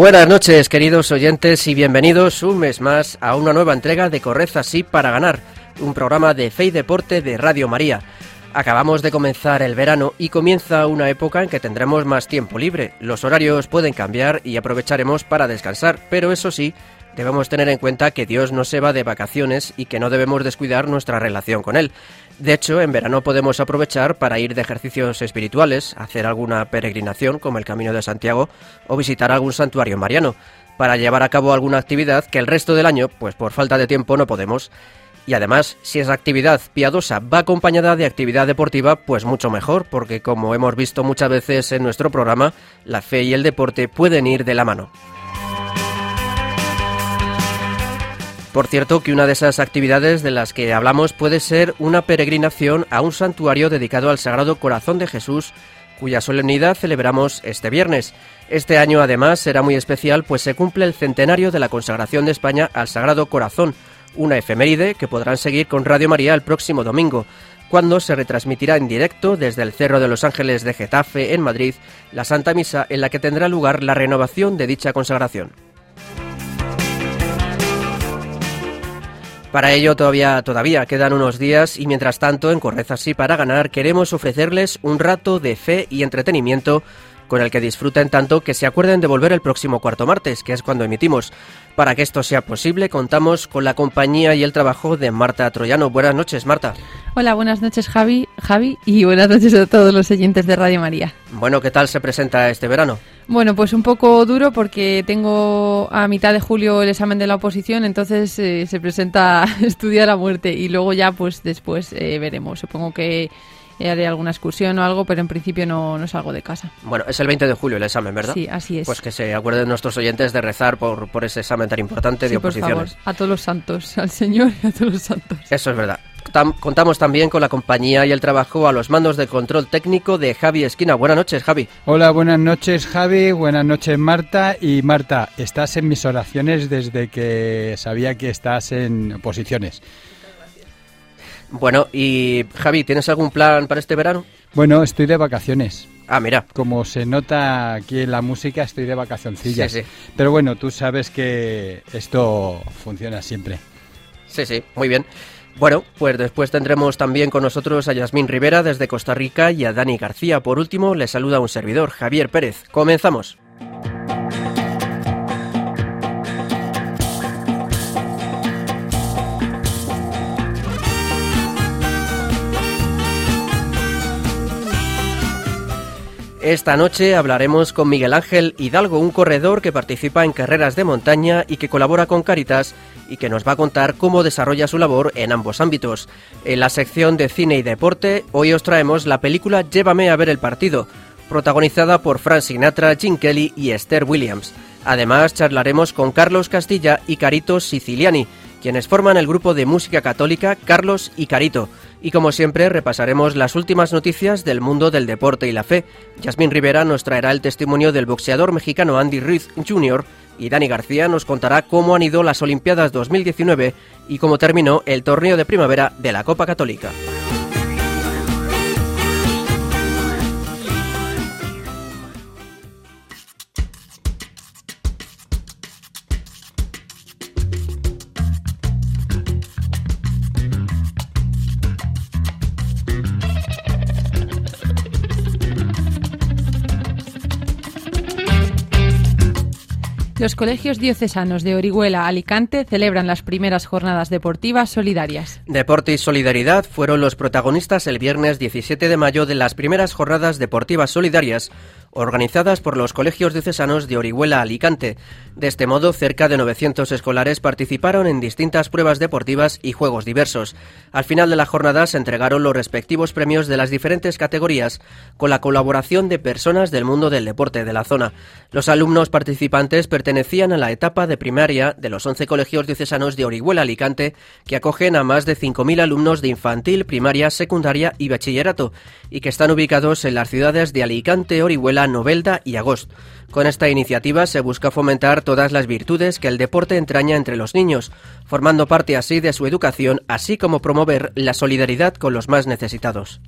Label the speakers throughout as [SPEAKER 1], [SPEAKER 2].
[SPEAKER 1] Buenas noches, queridos oyentes, y bienvenidos un mes más a una nueva entrega de Corred así para ganar, un programa de fe y deporte de Radio María. Acabamos de comenzar el verano y comienza una época en que tendremos más tiempo libre. Los horarios pueden cambiar y aprovecharemos para descansar, pero eso sí, debemos tener en cuenta que Dios no se va de vacaciones y que no debemos descuidar nuestra relación con Él. De hecho, en verano podemos aprovechar para ir de ejercicios espirituales, hacer alguna peregrinación como el Camino de Santiago o visitar algún santuario mariano, para llevar a cabo alguna actividad que el resto del año, pues por falta de tiempo, no podemos. Y además, si esa actividad piadosa va acompañada de actividad deportiva, pues mucho mejor, porque como hemos visto muchas veces en nuestro programa, la fe y el deporte pueden ir de la mano. Por cierto, que una de esas actividades de las que hablamos puede ser una peregrinación a un santuario dedicado al Sagrado Corazón de Jesús, cuya solemnidad celebramos este viernes. Este año además será muy especial pues se cumple el centenario de la consagración de España al Sagrado Corazón, una efeméride que podrán seguir con Radio María el próximo domingo, cuando se retransmitirá en directo desde el Cerro de los Ángeles de Getafe, en Madrid, la Santa Misa en la que tendrá lugar la renovación de dicha consagración. Para ello todavía, todavía quedan unos días y mientras tanto en Correza Sí para ganar queremos ofrecerles un rato de fe y entretenimiento con el que disfruten tanto que se acuerden de volver el próximo cuarto martes, que es cuando emitimos. Para que esto sea posible, contamos con la compañía y el trabajo de Marta Troyano. Buenas noches, Marta.
[SPEAKER 2] Hola, buenas noches, Javi, Javi, y buenas noches a todos los oyentes de Radio María.
[SPEAKER 1] Bueno, ¿qué tal se presenta este verano?
[SPEAKER 2] Bueno, pues un poco duro porque tengo a mitad de julio el examen de la oposición, entonces eh, se presenta estudiar a muerte y luego ya, pues después eh, veremos. Supongo que haré alguna excursión o algo, pero en principio no, no salgo de casa.
[SPEAKER 1] Bueno, es el 20 de julio el examen, ¿verdad?
[SPEAKER 2] Sí, así es.
[SPEAKER 1] Pues que se acuerden nuestros oyentes de rezar por, por ese examen tan importante de
[SPEAKER 2] Sí, por
[SPEAKER 1] oposiciones.
[SPEAKER 2] favor, a todos los santos, al Señor y a todos los santos.
[SPEAKER 1] Eso es verdad. Tam- contamos también con la compañía y el trabajo a los mandos de control técnico de Javi Esquina. Buenas noches, Javi.
[SPEAKER 3] Hola, buenas noches Javi, buenas noches Marta. Y Marta, estás en mis oraciones desde que sabía que estás en posiciones.
[SPEAKER 1] Bueno, y Javi, ¿tienes algún plan para este verano?
[SPEAKER 3] Bueno, estoy de vacaciones.
[SPEAKER 1] Ah, mira.
[SPEAKER 3] Como se nota aquí en la música, estoy de vacacioncillas.
[SPEAKER 1] Sí, sí.
[SPEAKER 3] Pero bueno, tú sabes que esto funciona siempre.
[SPEAKER 1] Sí, sí, muy bien. Bueno, pues después tendremos también con nosotros a Yasmín Rivera desde Costa Rica y a Dani García. Por último, le saluda un servidor, Javier Pérez. Comenzamos. Esta noche hablaremos con Miguel Ángel Hidalgo, un corredor que participa en carreras de montaña y que colabora con Caritas y que nos va a contar cómo desarrolla su labor en ambos ámbitos. En la sección de cine y deporte, hoy os traemos la película Llévame a ver el partido, protagonizada por Frank Sinatra, Jim Kelly y Esther Williams. Además, charlaremos con Carlos Castilla y Carito Siciliani, quienes forman el grupo de música católica Carlos y Carito. Y como siempre, repasaremos las últimas noticias del mundo del deporte y la fe. Yasmín Rivera nos traerá el testimonio del boxeador mexicano Andy Ruiz Jr. y Dani García nos contará cómo han ido las Olimpiadas 2019 y cómo terminó el torneo de primavera de la Copa Católica.
[SPEAKER 2] Los colegios diocesanos de Orihuela, Alicante, celebran las primeras jornadas deportivas solidarias.
[SPEAKER 1] Deporte y solidaridad fueron los protagonistas el viernes 17 de mayo de las primeras jornadas deportivas solidarias organizadas por los colegios diocesanos de Orihuela Alicante. De este modo, cerca de 900 escolares participaron en distintas pruebas deportivas y juegos diversos. Al final de la jornada se entregaron los respectivos premios de las diferentes categorías con la colaboración de personas del mundo del deporte de la zona. Los alumnos participantes pertenecían a la etapa de primaria de los 11 colegios diocesanos de Orihuela Alicante, que acogen a más de 5.000 alumnos de infantil, primaria, secundaria y bachillerato, y que están ubicados en las ciudades de Alicante, Orihuela, Novelda y Agost. Con esta iniciativa se busca fomentar todas las virtudes que el deporte entraña entre los niños, formando parte así de su educación, así como promover la solidaridad con los más necesitados.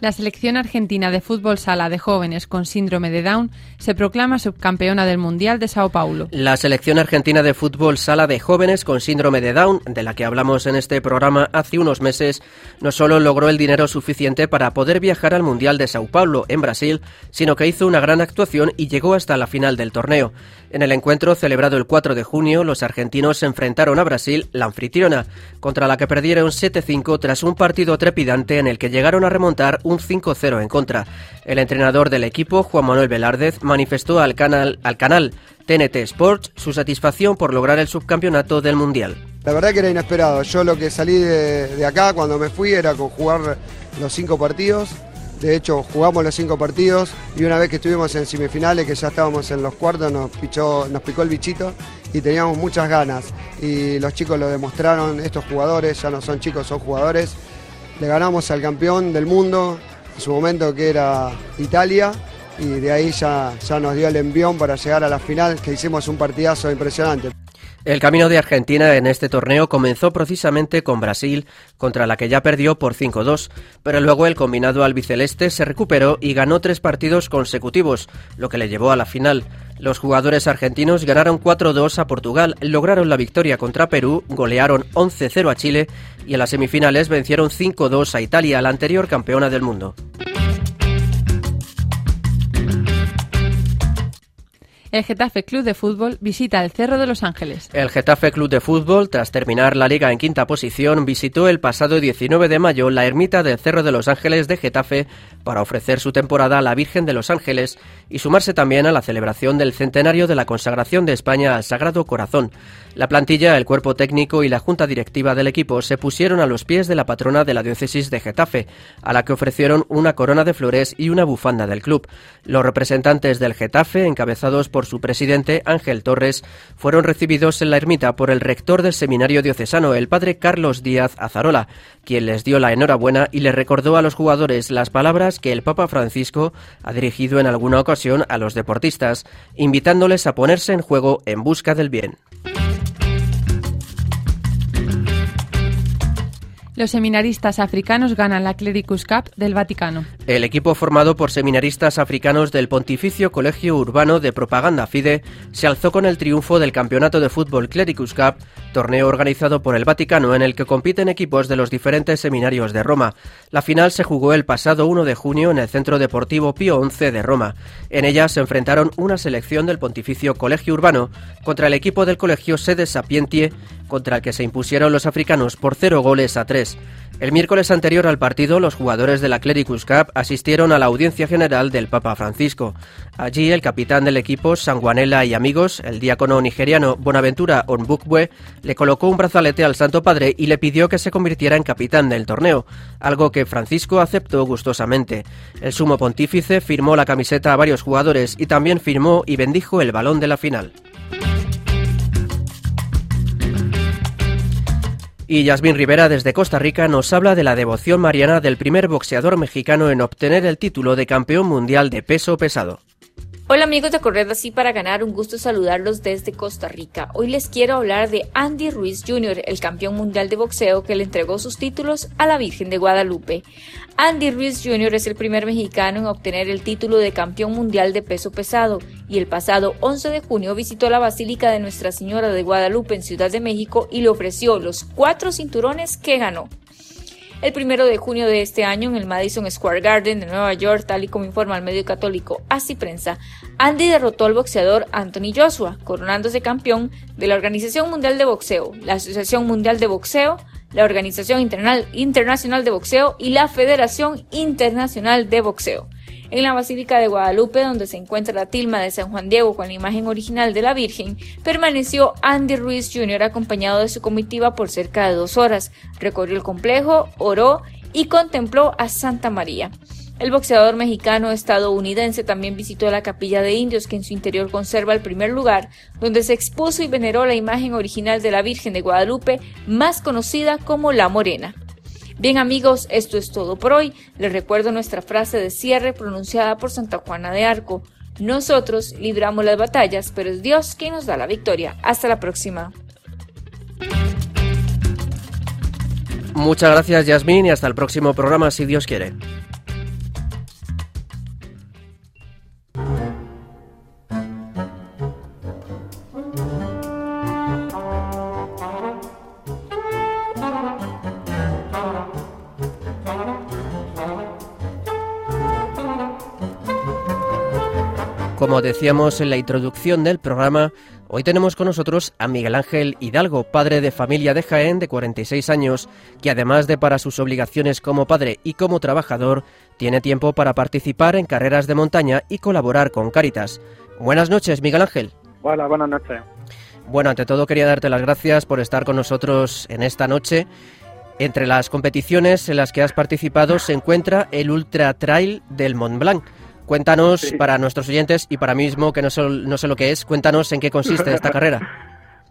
[SPEAKER 2] La selección argentina de fútbol sala de jóvenes con síndrome de Down se proclama subcampeona del Mundial de Sao Paulo.
[SPEAKER 1] La selección argentina de fútbol sala de jóvenes con síndrome de Down, de la que hablamos en este programa hace unos meses, no solo logró el dinero suficiente para poder viajar al Mundial de Sao Paulo, en Brasil, sino que hizo una gran actuación y llegó hasta la final del torneo. En el encuentro celebrado el 4 de junio, los argentinos se enfrentaron a Brasil, la anfitriona, contra la que perdieron 7-5 tras un partido trepidante en el que llegaron a remontar un 5-0 en contra. El entrenador del equipo, Juan Manuel Velárdez, manifestó al canal, al canal TNT Sports su satisfacción por lograr el subcampeonato del Mundial.
[SPEAKER 4] La verdad que era inesperado. Yo lo que salí de, de acá cuando me fui era con jugar los cinco partidos. De hecho, jugamos los cinco partidos y una vez que estuvimos en semifinales, que ya estábamos en los cuartos, nos, pichó, nos picó el bichito y teníamos muchas ganas. Y los chicos lo demostraron, estos jugadores ya no son chicos, son jugadores. Le ganamos al campeón del mundo, en su momento que era Italia, y de ahí ya, ya nos dio el envión para llegar a la final, que hicimos un partidazo impresionante.
[SPEAKER 1] El camino de Argentina en este torneo comenzó precisamente con Brasil, contra la que ya perdió por 5-2, pero luego el combinado albiceleste se recuperó y ganó tres partidos consecutivos, lo que le llevó a la final. Los jugadores argentinos ganaron 4-2 a Portugal, lograron la victoria contra Perú, golearon 11-0 a Chile y en las semifinales vencieron 5-2 a Italia, la anterior campeona del mundo.
[SPEAKER 2] El Getafe Club de Fútbol visita el Cerro de los Ángeles.
[SPEAKER 1] El Getafe Club de Fútbol, tras terminar la liga en quinta posición, visitó el pasado 19 de mayo la ermita del Cerro de los Ángeles de Getafe para ofrecer su temporada a la Virgen de los Ángeles y sumarse también a la celebración del centenario de la consagración de España al Sagrado Corazón. La plantilla, el cuerpo técnico y la junta directiva del equipo se pusieron a los pies de la patrona de la diócesis de Getafe, a la que ofrecieron una corona de flores y una bufanda del club. Los representantes del Getafe, encabezados por su presidente Ángel Torres, fueron recibidos en la ermita por el rector del seminario diocesano, el padre Carlos Díaz Azarola, quien les dio la enhorabuena y les recordó a los jugadores las palabras que el Papa Francisco ha dirigido en alguna ocasión a los deportistas, invitándoles a ponerse en juego en busca del bien.
[SPEAKER 2] Los seminaristas africanos ganan la Clericus Cup del Vaticano.
[SPEAKER 1] El equipo formado por seminaristas africanos del Pontificio Colegio Urbano de Propaganda Fide se alzó con el triunfo del Campeonato de Fútbol Clericus Cup, torneo organizado por el Vaticano en el que compiten equipos de los diferentes seminarios de Roma. La final se jugó el pasado 1 de junio en el Centro Deportivo Pío XI de Roma. En ella se enfrentaron una selección del Pontificio Colegio Urbano contra el equipo del Colegio Sede Sapientie, contra el que se impusieron los africanos por cero goles a El miércoles anterior al partido, los jugadores de la Clericus Cup asistieron a la audiencia general del Papa Francisco. Allí, el capitán del equipo, Sanguanela y amigos, el diácono nigeriano Bonaventura Onbukwe, le colocó un brazalete al Santo Padre y le pidió que se convirtiera en capitán del torneo, algo que Francisco aceptó gustosamente. El sumo pontífice firmó la camiseta a varios jugadores y también firmó y bendijo el balón de la final. Y Yasmín Rivera desde Costa Rica nos habla de la devoción mariana del primer boxeador mexicano en obtener el título de campeón mundial de peso pesado.
[SPEAKER 5] Hola amigos de Correr Así para Ganar, un gusto saludarlos desde Costa Rica. Hoy les quiero hablar de Andy Ruiz Jr., el campeón mundial de boxeo que le entregó sus títulos a la Virgen de Guadalupe. Andy Ruiz Jr. es el primer mexicano en obtener el título de campeón mundial de peso pesado y el pasado 11 de junio visitó la Basílica de Nuestra Señora de Guadalupe en Ciudad de México y le ofreció los cuatro cinturones que ganó. El primero de junio de este año, en el Madison Square Garden de Nueva York, tal y como informa el medio católico Así Prensa, Andy derrotó al boxeador Anthony Joshua, coronándose campeón de la Organización Mundial de Boxeo, la Asociación Mundial de Boxeo, la Organización Internacional de Boxeo y la Federación Internacional de Boxeo. En la Basílica de Guadalupe, donde se encuentra la tilma de San Juan Diego con la imagen original de la Virgen, permaneció Andy Ruiz Jr. acompañado de su comitiva por cerca de dos horas. Recorrió el complejo, oró y contempló a Santa María. El boxeador mexicano estadounidense también visitó la capilla de indios que en su interior conserva el primer lugar, donde se expuso y veneró la imagen original de la Virgen de Guadalupe, más conocida como la Morena. Bien amigos, esto es todo por hoy. Les recuerdo nuestra frase de cierre pronunciada por Santa Juana de Arco. Nosotros libramos las batallas, pero es Dios quien nos da la victoria. Hasta la próxima.
[SPEAKER 1] Muchas gracias Yasmín y hasta el próximo programa si Dios quiere. Decíamos en la introducción del programa, hoy tenemos con nosotros a Miguel Ángel Hidalgo, padre de familia de Jaén de 46 años, que además de para sus obligaciones como padre y como trabajador, tiene tiempo para participar en carreras de montaña y colaborar con Cáritas. Buenas noches, Miguel Ángel.
[SPEAKER 6] Hola, buenas noches.
[SPEAKER 1] Bueno, ante todo quería darte las gracias por estar con nosotros en esta noche. Entre las competiciones en las que has participado se encuentra el Ultra Trail del Mont Blanc Cuéntanos, para nuestros oyentes y para mí mismo, que no sé, no sé lo que es, cuéntanos en qué consiste esta carrera.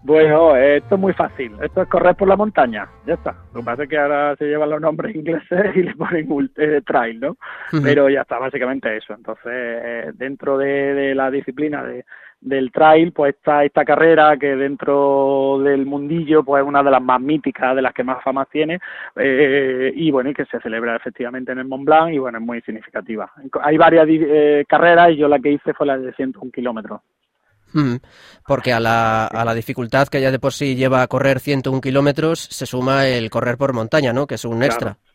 [SPEAKER 6] Bueno, esto es muy fácil. Esto es correr por la montaña. Ya está. Lo que pasa es que ahora se llevan los nombres ingleses y le ponen eh, trail, ¿no? Pero ya está, básicamente eso. Entonces, eh, dentro de, la disciplina de, del trail, pues está esta carrera que dentro del mundillo, pues es una de las más míticas, de las que más fama tiene, eh, y bueno, y que se celebra efectivamente en el Mont Blanc, y bueno, es muy significativa. Hay varias eh, carreras, y yo la que hice fue la de 101 kilómetros.
[SPEAKER 1] Hmm, porque a la, a la dificultad que ya de por sí lleva a correr 101 kilómetros, se suma el correr por montaña, ¿no? Que es un extra.
[SPEAKER 6] Claro,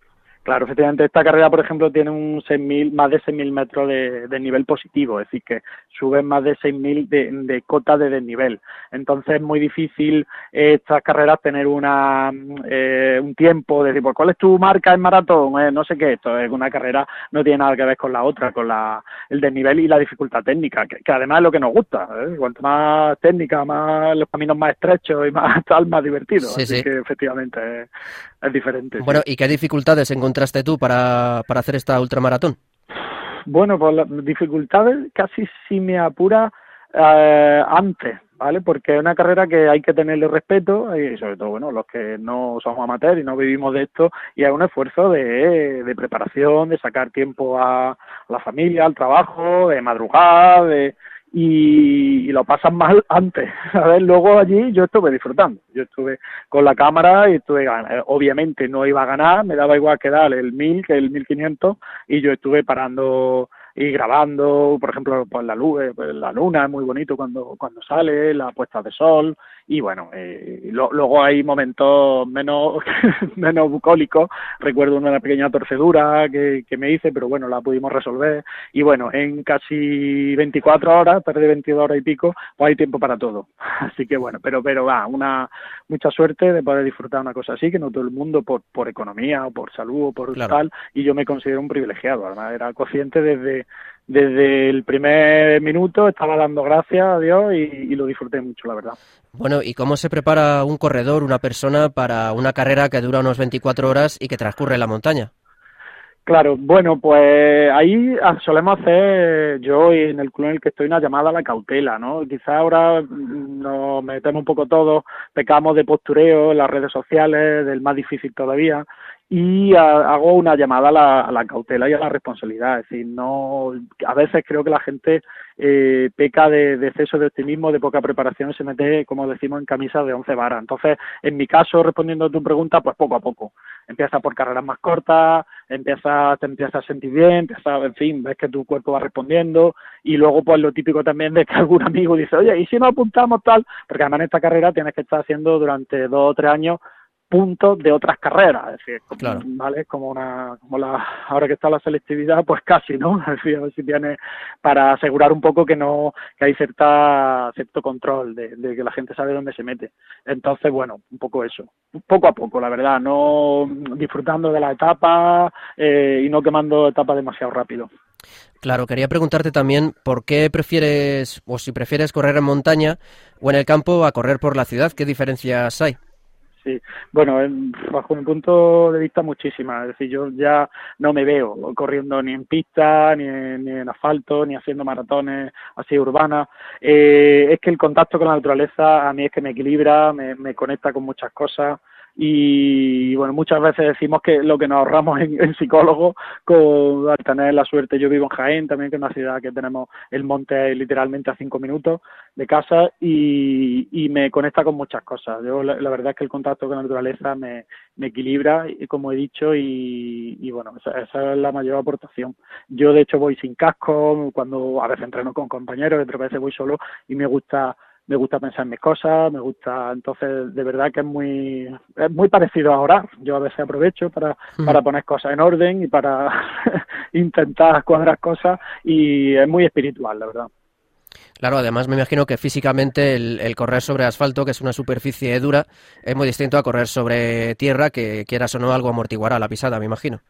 [SPEAKER 6] efectivamente, esta carrera, por ejemplo, tiene un 6.000, más de 6.000 metros de, de, nivel positivo, es decir, que suben más de 6.000 de, de cota de desnivel. Entonces es muy difícil eh, estas carreras tener una eh, un tiempo, de decir, pues, ¿cuál es tu marca en maratón? Eh, no sé qué, esto es una carrera, no tiene nada que ver con la otra, con la, el desnivel y la dificultad técnica, que, además es lo que nos gusta. ¿eh? Cuanto más técnica, más los caminos más estrechos y más tal, más divertido. Así que efectivamente es, diferente.
[SPEAKER 1] Bueno, ¿y qué dificultades encontraste tú para, para hacer esta ultramaratón?
[SPEAKER 6] Bueno, pues las dificultades casi si me apura eh, antes, ¿vale? Porque es una carrera que hay que tenerle respeto y sobre todo, bueno, los que no somos amateurs y no vivimos de esto y es un esfuerzo de, de preparación, de sacar tiempo a la familia, al trabajo, de madrugar, de, y, lo pasan mal antes. A ver, luego allí yo estuve disfrutando. Yo estuve con la cámara y estuve, eh, obviamente no iba a ganar, me daba igual que dar el 1000 que el 1500 y yo estuve parando y grabando, por ejemplo, pues la luz, eh, la luna es muy bonito cuando cuando sale, la puesta de sol y bueno, eh, luego hay momentos menos menos bucólicos. Recuerdo una pequeña torcedura que, que me hice, pero bueno, la pudimos resolver y bueno, en casi 24 horas, perdí 22 horas y pico, pues hay tiempo para todo. Así que bueno, pero pero va, una mucha suerte de poder disfrutar una cosa así que no todo el mundo por por economía o por salud o por tal y yo me considero un privilegiado, además era consciente desde desde el primer minuto estaba dando gracias a Dios y, lo disfruté mucho, la verdad.
[SPEAKER 1] Bueno, ¿y cómo se prepara un corredor, una persona, para una carrera que dura unos 24 horas y que transcurre en la montaña?
[SPEAKER 6] Claro, bueno, pues ahí solemos hacer, yo y en el club en el que estoy, una llamada a la cautela, ¿no? Quizá ahora nos metemos un poco todos, pecamos de postureo en las redes sociales, del más difícil todavía, y hago una llamada a la, cautela y a la responsabilidad. Es decir, no, a veces creo que la gente eh, peca de, exceso de optimismo, de poca preparación y se mete, como decimos, en camisa de once varas. Entonces, en mi caso, respondiendo a tu pregunta, pues poco a poco. Empieza por carreras más cortas, empieza, te empiezas a sentir bien, empieza, en fin, ves que tu cuerpo va respondiendo y luego pues lo típico también de que algún amigo dice, oye, ¿y si nos apuntamos tal? Porque además en esta carrera tienes que estar haciendo durante dos o tres años puntos de otras carreras, es decir, como, ¿vale? Como una, como la, ahora que está la selectividad, pues casi, ¿no? Es decir, a ver si tiene, para asegurar un poco que no, que hay cierta, cierto control de, que la gente sabe dónde se mete. Entonces, bueno, un poco eso, poco a poco, la verdad, no disfrutando de la etapa eh, y no quemando etapas demasiado rápido.
[SPEAKER 1] Claro, quería preguntarte también por qué prefieres, o si prefieres correr en montaña o en el campo a correr por la ciudad, ¿qué diferencias hay?
[SPEAKER 6] Sí, bueno, bajo mi punto de vista muchísimas. Es decir, yo ya no me veo corriendo ni en pista, ni en, asfalto, ni haciendo maratones así urbanas. Eh, es que el contacto con la naturaleza a mí es que me equilibra, me conecta con muchas cosas y bueno, muchas veces decimos que lo que nos ahorramos en, en psicólogos con, al tener la suerte, yo vivo en Jaén también, que es una ciudad que tenemos el monte literalmente a cinco minutos de casa y, me conecta con muchas cosas. Yo la, verdad es que el contacto con la naturaleza me, me equilibra, como he dicho, y, y bueno, esa, esa, es la mayor aportación. Yo de hecho voy sin casco, cuando a veces entreno con compañeros, otras veces voy solo y me gusta me gusta pensar en mis cosas, me gusta, entonces de verdad que es muy, es muy parecido a orar. Yo a veces aprovecho para, para poner cosas en orden y para intentar cuadrar cosas y es muy espiritual, la verdad.
[SPEAKER 1] Claro, además me imagino que físicamente el, el, correr sobre asfalto, que es una superficie dura, es muy distinto a correr sobre tierra, que quieras o no algo amortiguará la pisada, me imagino.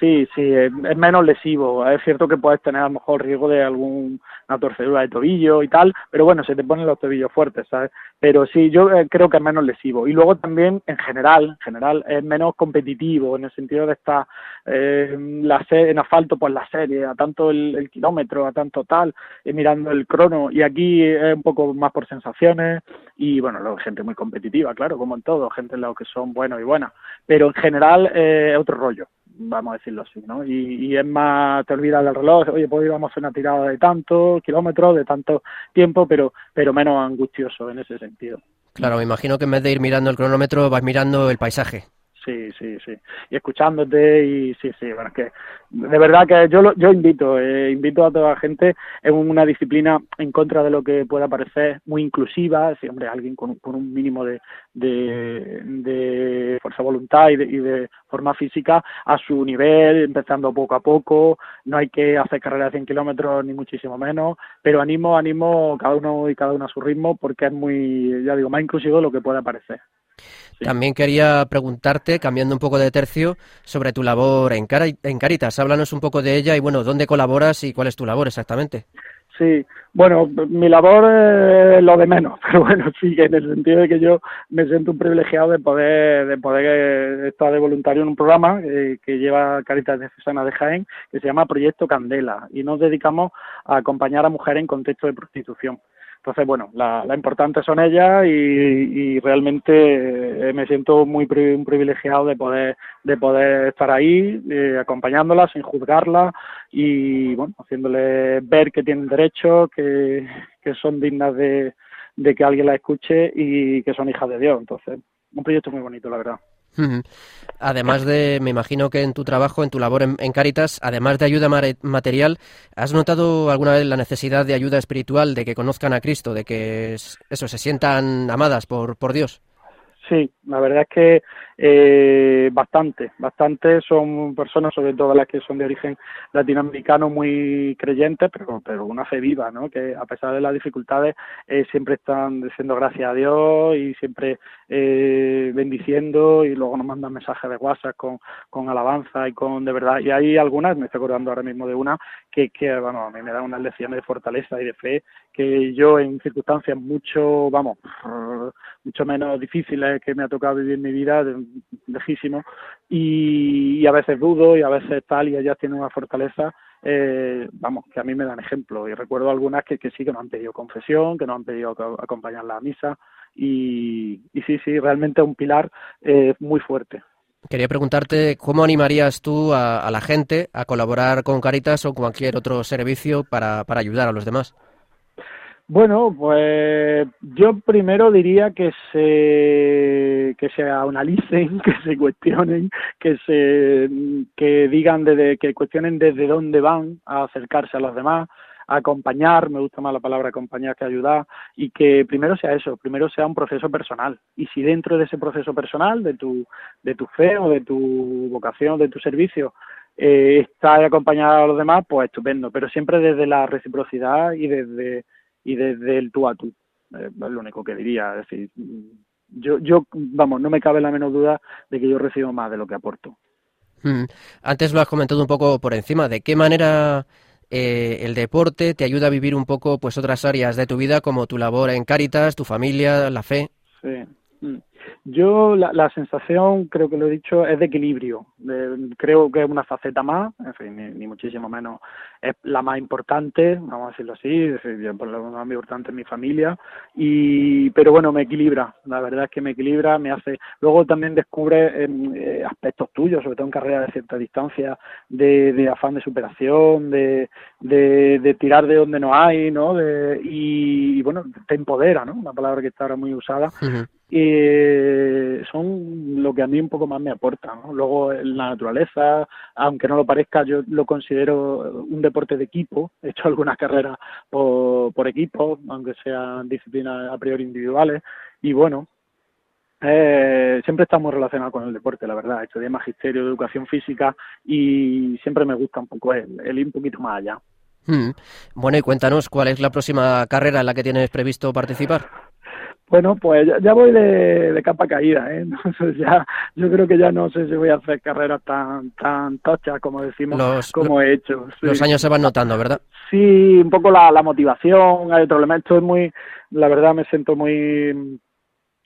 [SPEAKER 6] Sí, sí, es, menos lesivo. Es cierto que puedes tener a lo mejor riesgo de alguna torcedura de tobillo y tal, pero bueno, se te ponen los tobillos fuertes, ¿sabes? Pero sí, yo eh, creo que es menos lesivo. Y luego también, en general, en general, es menos competitivo, en el sentido de estar eh, la en asfalto, pues la serie, a tanto el, kilómetro, a tanto tal, eh, mirando el crono. Y aquí es un poco más por sensaciones y, bueno, luego gente muy competitiva, claro, como en todo, gente en la que son buenos y buenas. Pero en general es otro rollo vamos a decirlo así, ¿no? Y, es más, te olvidas del reloj, oye, pues íbamos a una tirada de tantos kilómetros, de tanto tiempo, pero, pero menos angustioso en ese sentido.
[SPEAKER 1] Claro, me imagino que en vez de ir mirando el cronómetro vas mirando el paisaje.
[SPEAKER 6] Sí, sí, sí. Y escuchándote y sí, sí, bueno, es que de verdad que yo yo invito, eh, invito a toda la gente, es una disciplina en contra de lo que pueda parecer muy inclusiva, si hombre, alguien con, un mínimo de, de, fuerza voluntad y de, y de, forma física a su nivel, empezando poco a poco, no hay que hacer carreras de 100 kilómetros ni muchísimo menos, pero animo, animo cada uno y cada uno a su ritmo porque es muy, ya digo, más inclusivo de lo que pueda parecer.
[SPEAKER 1] También quería preguntarte, cambiando un poco de tercio, sobre tu labor en, en Caritas. Háblanos un poco de ella y, bueno, dónde colaboras y cuál es tu labor exactamente.
[SPEAKER 6] Sí, bueno, mi labor es lo de menos, pero bueno, sí, en el sentido de que yo me siento un privilegiado de poder, de poder estar de voluntario en un programa eh, que lleva Caritas de Cesana de Jaén, que se llama Proyecto Candela, y nos dedicamos a acompañar a mujeres en contexto de prostitución. Entonces, bueno, la, la importante son ellas y, realmente eh, me siento muy privilegiado de poder, de poder estar ahí, eh, acompañándolas sin juzgarlas y, bueno, haciéndoles ver que tienen derechos, que, que son dignas de, de que alguien las escuche y que son hijas de Dios. Entonces, un proyecto muy bonito, la verdad.
[SPEAKER 1] Además de, me imagino que en tu trabajo, en tu labor en, en Caritas, además de ayuda material, ¿has notado alguna vez la necesidad de ayuda espiritual, de que conozcan a Cristo, de que eso se sientan amadas por, por Dios?
[SPEAKER 6] Sí, la verdad es que eh, bastante, bastante son personas, sobre todo las que son de origen latinoamericano, muy creyentes, pero, pero una fe viva, ¿no? Que a pesar de las dificultades eh, siempre están diciendo gracias a Dios y siempre eh, bendiciendo y luego nos mandan mensajes de WhatsApp con, con alabanza y con de verdad. Y hay algunas, me estoy acordando ahora mismo de una, que, que bueno, a mí me da unas lecciones de fortaleza y de fe que yo en circunstancias mucho, vamos, mucho menos difíciles que me ha tocado vivir mi vida, lejísimo, y, a veces dudo y a veces tal, y ellas tienen una fortaleza, eh, vamos, que a mí me dan ejemplo, y recuerdo algunas que, que sí, que no han pedido confesión, que no han pedido acompañarla a misa, y, y sí, sí, realmente un pilar eh, muy fuerte.
[SPEAKER 1] Quería preguntarte cómo animarías tú a, a, la gente a colaborar con Caritas o cualquier otro servicio para, para ayudar a los demás.
[SPEAKER 6] Bueno, pues yo primero diría que se que se analicen, que se cuestionen, que se que digan desde que cuestionen desde dónde van a acercarse a los demás, acompañar, me gusta más la palabra acompañar que ayudar, y que primero sea eso, primero sea un proceso personal. Y si dentro de ese proceso personal, de tu, de tu fe o de tu vocación, de tu servicio, eh, está acompañado a los demás, pues estupendo, pero siempre desde la reciprocidad y desde, y desde el tú a tú. Eh, es lo único que diría. Es decir, yo, yo, vamos, no me cabe la menor duda de que yo recibo más de lo que aporto.
[SPEAKER 1] Mm. Antes lo has comentado un poco por encima. ¿De qué manera eh, el deporte te ayuda a vivir un poco pues otras áreas de tu vida como tu labor en Cáritas, tu familia, la fe?
[SPEAKER 6] Sí. Mm. Yo la, la, sensación, creo que lo he dicho, es de equilibrio. creo que es una faceta más, en fin, ni, muchísimo menos es la más importante, vamos a decirlo así, es decir, por lo más importante en mi familia. Y, pero bueno, me equilibra, la verdad es que me equilibra, me hace. Luego también descubre eh, aspectos tuyos, sobre todo en carreras de cierta distancia, de, afán de superación, de, de, tirar de donde no hay, ¿no? De, y, bueno, te empodera, ¿no? Una palabra que está ahora muy usada y son lo que a mí un poco más me aporta. ¿no? Luego la naturaleza, aunque no lo parezca, yo lo considero un deporte de equipo. He hecho algunas carreras por, por equipo, aunque sean disciplinas a priori individuales. Y bueno, eh, siempre estamos relacionados con el deporte, la verdad. Estudié magisterio de educación física y siempre me gusta un poco el, el ir un poquito más allá.
[SPEAKER 1] Hmm. Bueno, y cuéntanos cuál es la próxima carrera en la que tienes previsto participar.
[SPEAKER 6] Bueno, pues ya, voy de, capa caída, ¿eh? Entonces ya, yo creo que ya no sé si voy a hacer carreras tan tan tochas como decimos, como he hecho.
[SPEAKER 1] Los años se van notando, ¿verdad?
[SPEAKER 6] Sí, un poco la, la motivación, hay otro elemento, es muy, la verdad me siento muy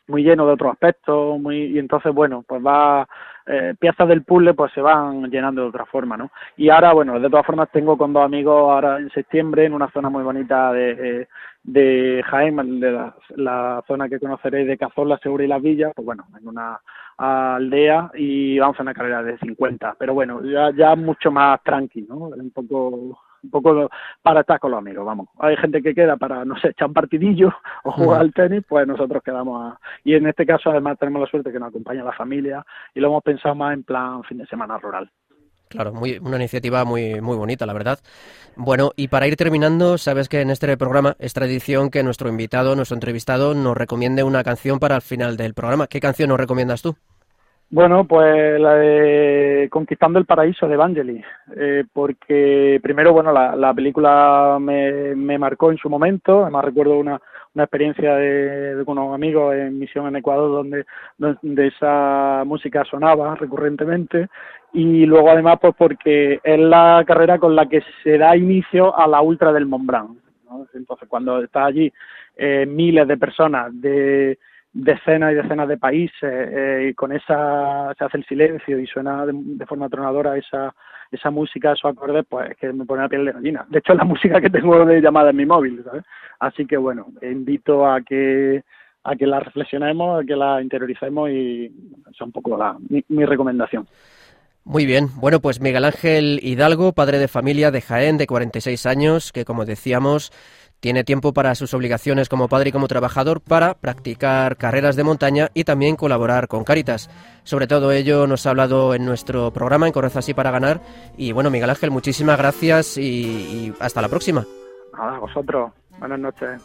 [SPEAKER 6] muy lleno de otros aspectos, muy, y entonces, bueno, pues va, eh, piezas del puzzle pues se van llenando de otra forma, ¿no? Y ahora, bueno, de todas formas tengo con dos amigos ahora en septiembre en una zona muy bonita de, de Jaén, de la, zona que conoceréis de Cazorla, Segura y Las Villas, pues bueno, en una aldea y vamos a una carrera de 50, pero bueno, ya, ya mucho más tranqui, ¿no? Un poco un poco para estar con los amigos, vamos. Hay gente que queda para, no sé, echar un partidillo o jugar al tenis, pues nosotros quedamos a... Y en este caso además tenemos la suerte que nos acompaña la familia y lo hemos pensado más en plan fin de semana rural.
[SPEAKER 1] Claro, muy, una iniciativa muy, muy bonita, la verdad. Bueno, y para ir terminando, sabes que en este programa es tradición que nuestro invitado, nuestro entrevistado, nos recomiende una canción para el final del programa. ¿Qué canción nos recomiendas tú?
[SPEAKER 6] Bueno, pues la de Conquistando el Paraíso de Evangelis, eh, porque primero, bueno, la, la película me, me, marcó en su momento, además recuerdo una, experiencia de, de, unos amigos en misión en Ecuador donde, donde esa música sonaba recurrentemente y luego además pues porque es la carrera con la que se da inicio a la Ultra del Mont Blanc. ¿no? Entonces cuando está allí eh, miles de personas de decenas y decenas de países eh, y con esa se hace el silencio y suena de, forma tronadora esa esa música, esos acordes, pues que me pone la piel de gallina. De hecho, es la música que tengo de llamada en mi móvil, ¿sabes? Así que bueno, invito a que a que la reflexionemos, a que la interioricemos y es un poco la, mi, mi recomendación.
[SPEAKER 1] Muy bien, bueno pues Miguel Ángel Hidalgo, padre de familia de Jaén de 46 años, que como decíamos tiene tiempo para sus obligaciones como padre y como trabajador para practicar carreras de montaña y también colaborar con Caritas. Sobre todo ello nos ha hablado en nuestro programa en Correza así para ganar. Y bueno, Miguel Ángel, muchísimas gracias y, hasta la próxima.
[SPEAKER 6] Nada, vosotros. Buenas noches.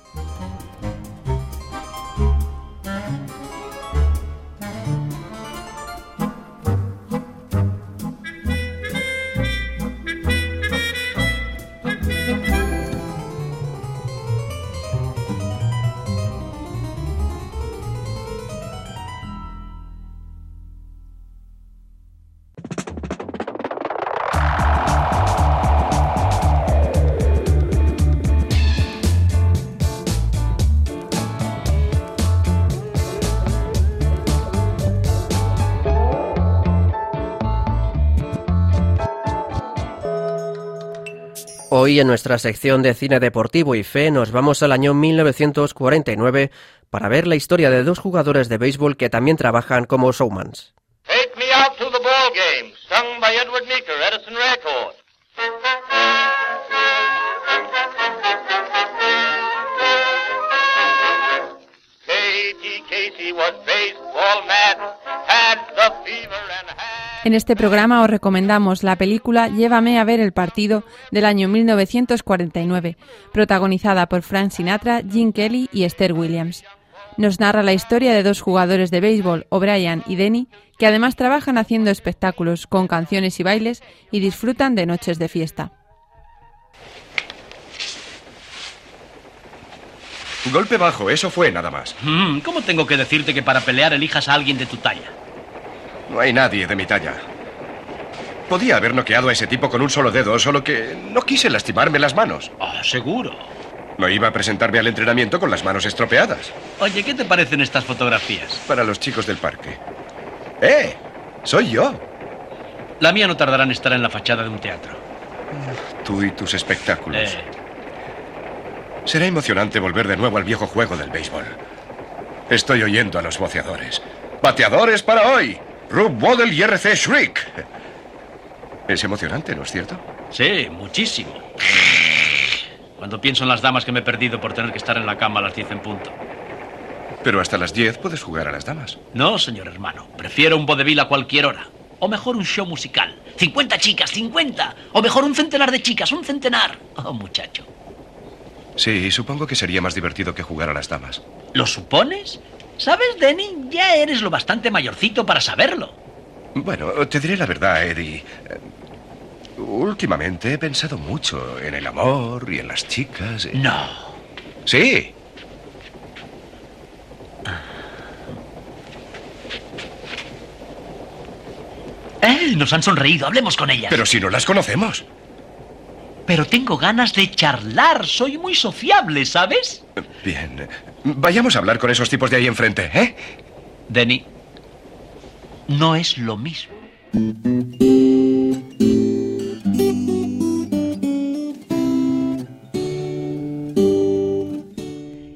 [SPEAKER 1] Hoy en nuestra sección de cine deportivo y fe nos vamos al año 1949 para ver la historia de dos jugadores de béisbol que también trabajan como showmans.
[SPEAKER 7] Take me out to the ball game, sung by Edward Meeker, Edison was baseball
[SPEAKER 2] En este programa os recomendamos la película Llévame a ver el partido del año 1949, protagonizada por Frank Sinatra, Gene Kelly y Esther Williams. Nos narra la historia de dos jugadores de béisbol, O'Brien y Denny, que además trabajan haciendo espectáculos con canciones y bailes y disfrutan de noches de fiesta.
[SPEAKER 8] Golpe bajo, eso fue nada más.
[SPEAKER 9] Mm, ¿Cómo tengo que decirte que para pelear elijas a alguien de tu talla?
[SPEAKER 8] No hay nadie de mi talla. Podía haber noqueado a ese tipo con un solo dedo, solo que no quise lastimarme las manos.
[SPEAKER 9] Ah, seguro.
[SPEAKER 8] No iba a presentarme al entrenamiento con las manos estropeadas.
[SPEAKER 9] Oye, ¿qué te parecen estas fotografías?
[SPEAKER 8] Para los chicos del parque. ¡Eh! Soy yo.
[SPEAKER 9] La mía no tardará en estar en la fachada de un teatro.
[SPEAKER 8] Tú y tus espectáculos.
[SPEAKER 9] Eh,
[SPEAKER 8] Será emocionante volver de nuevo al viejo juego del béisbol. Estoy oyendo a los boceadores. ¡Bateadores para hoy! Rube Waddle y RC Shriek. Es emocionante, ¿no es cierto?
[SPEAKER 9] sí, muchísimo. Cuando pienso en las damas que me he perdido por tener que estar en la cama a las 10 en punto.
[SPEAKER 8] Pero hasta las 10 puedes jugar a las damas.
[SPEAKER 9] No, señor hermano. Prefiero un vodevil a cualquier hora. O mejor un show musical. 50 chicas, 50. O mejor un centenar de chicas, un centenar. Oh, muchacho.
[SPEAKER 8] Sí, supongo que sería más divertido que jugar a las damas.
[SPEAKER 9] ¿Lo supones? ¿Sabes, Denny? Ya eres lo bastante mayorcito para saberlo.
[SPEAKER 8] Bueno, te diré la verdad, Eddie. Eh, Últimamente he pensado mucho en el amor y en las chicas.
[SPEAKER 9] No.
[SPEAKER 8] Sí.
[SPEAKER 9] ¡Eh! Nos han sonreído. Hablemos con ellas.
[SPEAKER 8] Pero si no las conocemos.
[SPEAKER 9] Pero tengo ganas de charlar. Soy muy sociable, ¿sabes?
[SPEAKER 8] Bien. Vayamos a hablar con esos tipos de ahí enfrente, ¿eh?
[SPEAKER 9] Denny, no es lo mismo.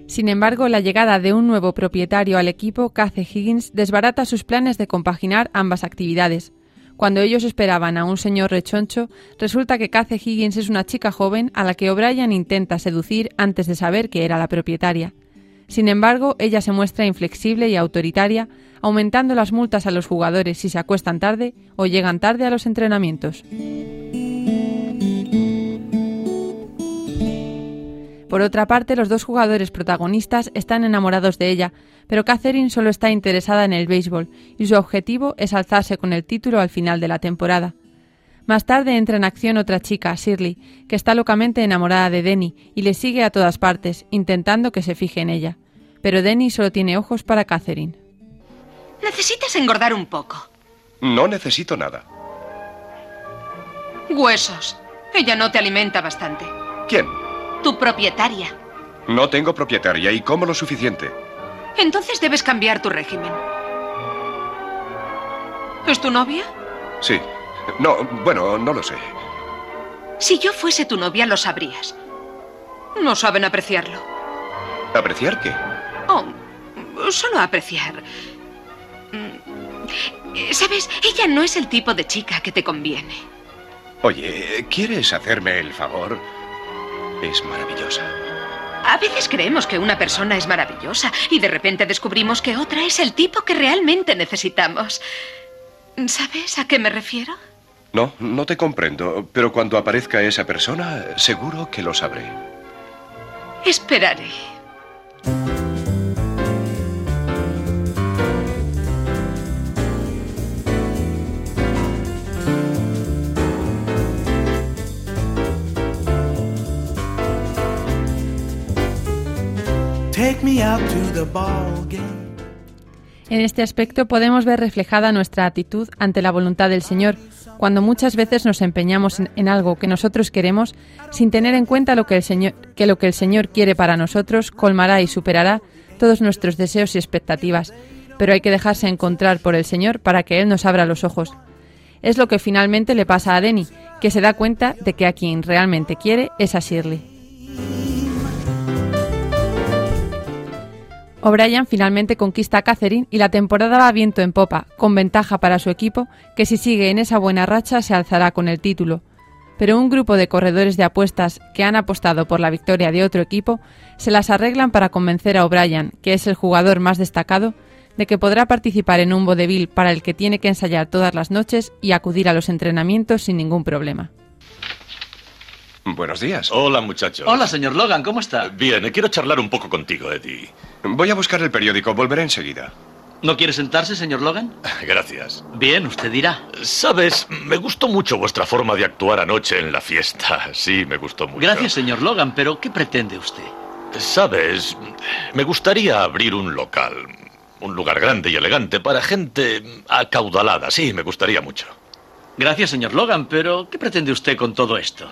[SPEAKER 2] Sin embargo, la llegada de un nuevo propietario al equipo, Cace Higgins, desbarata sus planes de compaginar ambas actividades. Cuando ellos esperaban a un señor rechoncho, resulta que Cace Higgins es una chica joven a la que O'Brien intenta seducir antes de saber que era la propietaria. Sin embargo, ella se muestra inflexible y autoritaria, aumentando las multas a los jugadores si se acuestan tarde o llegan tarde a los entrenamientos. Por otra parte, los dos jugadores protagonistas están enamorados de ella, pero Catherine solo está interesada en el béisbol y su objetivo es alzarse con el título al final de la temporada. Más tarde entra en acción otra chica, Shirley, que está locamente enamorada de Denny y le sigue a todas partes, intentando que se fije en ella. Pero Denny solo tiene ojos para Catherine.
[SPEAKER 10] Necesitas engordar un poco.
[SPEAKER 8] No necesito nada.
[SPEAKER 10] Huesos. Ella no te alimenta bastante.
[SPEAKER 8] ¿Quién?
[SPEAKER 10] Tu propietaria.
[SPEAKER 8] No tengo propietaria y como lo suficiente.
[SPEAKER 10] Entonces debes cambiar tu régimen. ¿Es tu novia?
[SPEAKER 8] Sí. No, bueno, no lo sé.
[SPEAKER 10] Si yo fuese tu novia, lo sabrías. No saben apreciarlo.
[SPEAKER 8] ¿Apreciar qué?
[SPEAKER 10] Oh, solo apreciar. ¿Sabes? Ella no es el tipo de chica que te conviene.
[SPEAKER 8] Oye, ¿quieres hacerme el favor? Es maravillosa.
[SPEAKER 10] A veces creemos que una persona es maravillosa y de repente descubrimos que otra es el tipo que realmente necesitamos. ¿Sabes a qué me refiero?
[SPEAKER 8] No, no te comprendo, pero cuando aparezca esa persona, seguro que lo sabré.
[SPEAKER 10] Esperaré.
[SPEAKER 11] Take me out to the ball game.
[SPEAKER 2] En este aspecto podemos ver reflejada nuestra actitud ante la voluntad del Señor, cuando muchas veces nos empeñamos en, algo que nosotros queremos sin tener en cuenta lo que, el Señor, que lo que el Señor quiere para nosotros colmará y superará todos nuestros deseos y expectativas, pero hay que dejarse encontrar por el Señor para que Él nos abra los ojos. Es lo que finalmente le pasa a Denny, que se da cuenta de que a quien realmente quiere es a Shirley. O'Brien finalmente conquista a Catherine y la temporada va viento en popa, con ventaja para su equipo, que si sigue en esa buena racha se alzará con el título. Pero un grupo de corredores de apuestas que han apostado por la victoria de otro equipo se las arreglan para convencer a O'Brien, que es el jugador más destacado, de que podrá participar en un vodevil para el que tiene que ensayar todas las noches y acudir a los entrenamientos sin ningún problema.
[SPEAKER 8] Buenos días.
[SPEAKER 12] Hola, muchachos.
[SPEAKER 9] Hola, señor Logan, ¿cómo está?
[SPEAKER 12] Bien, quiero charlar un poco contigo, Eddie.
[SPEAKER 8] Voy a buscar el periódico, volveré enseguida.
[SPEAKER 9] ¿No quiere sentarse, señor Logan?
[SPEAKER 12] Gracias.
[SPEAKER 9] Bien, usted dirá.
[SPEAKER 12] Sabes, me gustó mucho vuestra forma de actuar anoche en la fiesta. Sí, me gustó mucho.
[SPEAKER 9] Gracias, señor Logan, pero ¿qué pretende usted?
[SPEAKER 12] Sabes, me gustaría abrir un local. Un lugar grande y elegante para gente acaudalada. Sí, me gustaría mucho.
[SPEAKER 9] Gracias, señor Logan, pero ¿qué pretende usted con todo esto?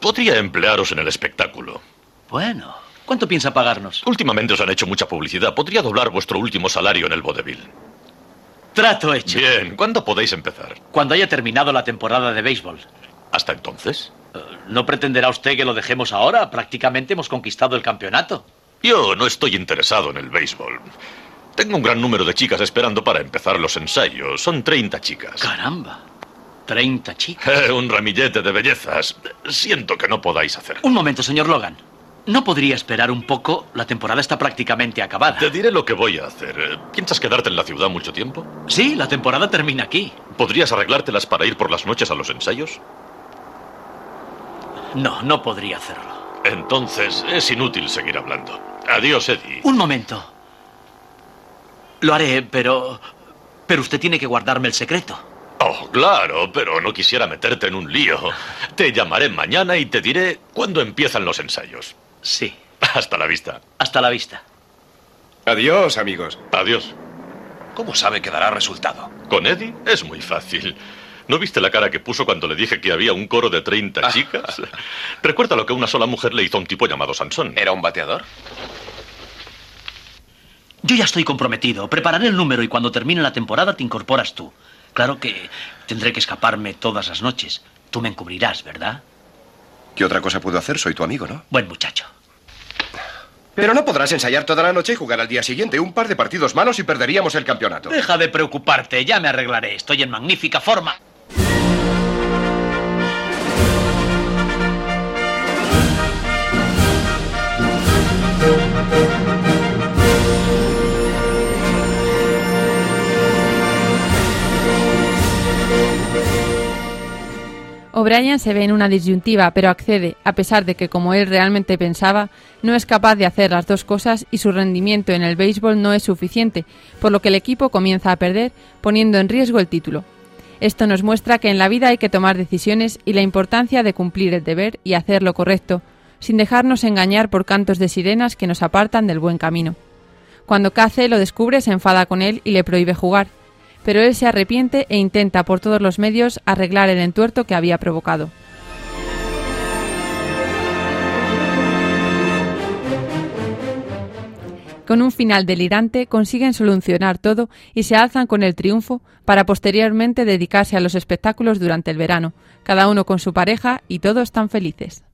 [SPEAKER 12] Podría emplearos en el espectáculo.
[SPEAKER 9] Bueno, ¿cuánto piensa pagarnos?
[SPEAKER 12] Últimamente os han hecho mucha publicidad. Podría doblar vuestro último salario en el vodevil.
[SPEAKER 9] Trato hecho.
[SPEAKER 12] Bien, ¿cuándo podéis empezar?
[SPEAKER 9] Cuando haya terminado la temporada de béisbol.
[SPEAKER 12] ¿Hasta entonces?
[SPEAKER 9] Uh, ¿No pretenderá usted que lo dejemos ahora? Prácticamente hemos conquistado el campeonato.
[SPEAKER 12] Yo no estoy interesado en el béisbol. Tengo un gran número de chicas esperando para empezar los ensayos. Son 30 chicas.
[SPEAKER 9] Caramba. 30 chicas.
[SPEAKER 12] Eh, un ramillete de bellezas. Siento que no podáis hacer.
[SPEAKER 9] Un momento, señor Logan. ¿No podría esperar un poco? La temporada está prácticamente acabada.
[SPEAKER 12] Te diré lo que voy a hacer. ¿Piensas quedarte en la ciudad mucho tiempo?
[SPEAKER 9] Sí, la temporada termina aquí.
[SPEAKER 12] ¿Podrías arreglártelas para ir por las noches a los ensayos?
[SPEAKER 9] No, no podría hacerlo.
[SPEAKER 12] Entonces es inútil seguir hablando. Adiós, Eddie.
[SPEAKER 9] Un momento. Lo haré, pero... Pero usted tiene que guardarme el secreto.
[SPEAKER 12] Oh, claro, pero no quisiera meterte en un lío. Te llamaré mañana y te diré cuándo empiezan los ensayos.
[SPEAKER 9] Sí.
[SPEAKER 12] Hasta la vista.
[SPEAKER 9] Hasta la vista.
[SPEAKER 8] Adiós, amigos.
[SPEAKER 12] Adiós.
[SPEAKER 13] ¿Cómo sabe que dará resultado?
[SPEAKER 12] ¿Con Eddie? Es muy fácil. ¿No viste la cara que puso cuando le dije que había un coro de 30
[SPEAKER 13] Ah.
[SPEAKER 12] chicas? Recuerda lo que una sola mujer le hizo a un tipo llamado Sansón.
[SPEAKER 13] ¿Era un bateador?
[SPEAKER 9] Yo ya estoy comprometido. Prepararé el número y cuando termine la temporada te incorporas tú. Claro que tendré que escaparme todas las noches. Tú me encubrirás, ¿verdad?
[SPEAKER 8] ¿Qué otra cosa puedo hacer? Soy tu amigo, ¿no?
[SPEAKER 9] Buen muchacho.
[SPEAKER 8] Pero no podrás ensayar toda la noche y jugar al día siguiente. Un par de partidos malos y perderíamos el campeonato.
[SPEAKER 9] Deja de preocuparte, ya me arreglaré. Estoy en magnífica forma.
[SPEAKER 2] O'Brien se ve en una disyuntiva, pero accede, a pesar de que, como él realmente pensaba, no es capaz de hacer las dos cosas y su rendimiento en el béisbol no es suficiente, por lo que el equipo comienza a perder, poniendo en riesgo el título. Esto nos muestra que en la vida hay que tomar decisiones y la importancia de cumplir el deber y hacer lo correcto, sin dejarnos engañar por cantos de sirenas que nos apartan del buen camino. Cuando Cace lo descubre, se enfada con él y le prohíbe jugar, pero él se arrepiente e intenta por todos los medios arreglar el entuerto que había provocado. Con un final delirante consiguen solucionar todo y se alzan con el triunfo para posteriormente dedicarse a los espectáculos durante el verano, cada uno con su pareja y todos tan felices.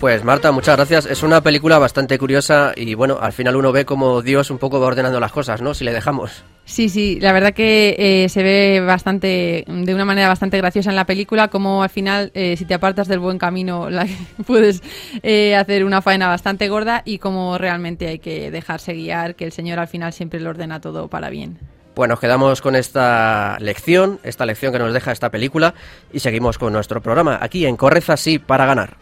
[SPEAKER 1] Pues Marta, muchas gracias. Es una película bastante curiosa y bueno, al final uno ve como Dios un poco va ordenando las cosas, ¿no? Si le dejamos.
[SPEAKER 2] Sí, sí, la verdad que eh, se ve bastante, de una manera bastante graciosa en la película, como al final, eh, si te apartas del buen camino, la- puedes eh, hacer una faena bastante gorda y como realmente hay que dejarse guiar, que el Señor al final siempre lo ordena todo para bien.
[SPEAKER 1] Bueno, nos quedamos con esta lección, esta lección que nos deja esta película y seguimos con nuestro programa aquí en Correza sí para ganar.